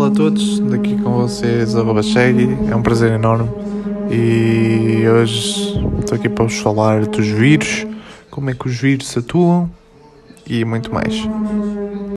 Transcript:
Olá a todos, daqui com vocês a Babachegui, é um prazer enorme e hoje estou aqui para vos falar dos vírus, como é que os vírus atuam e muito mais.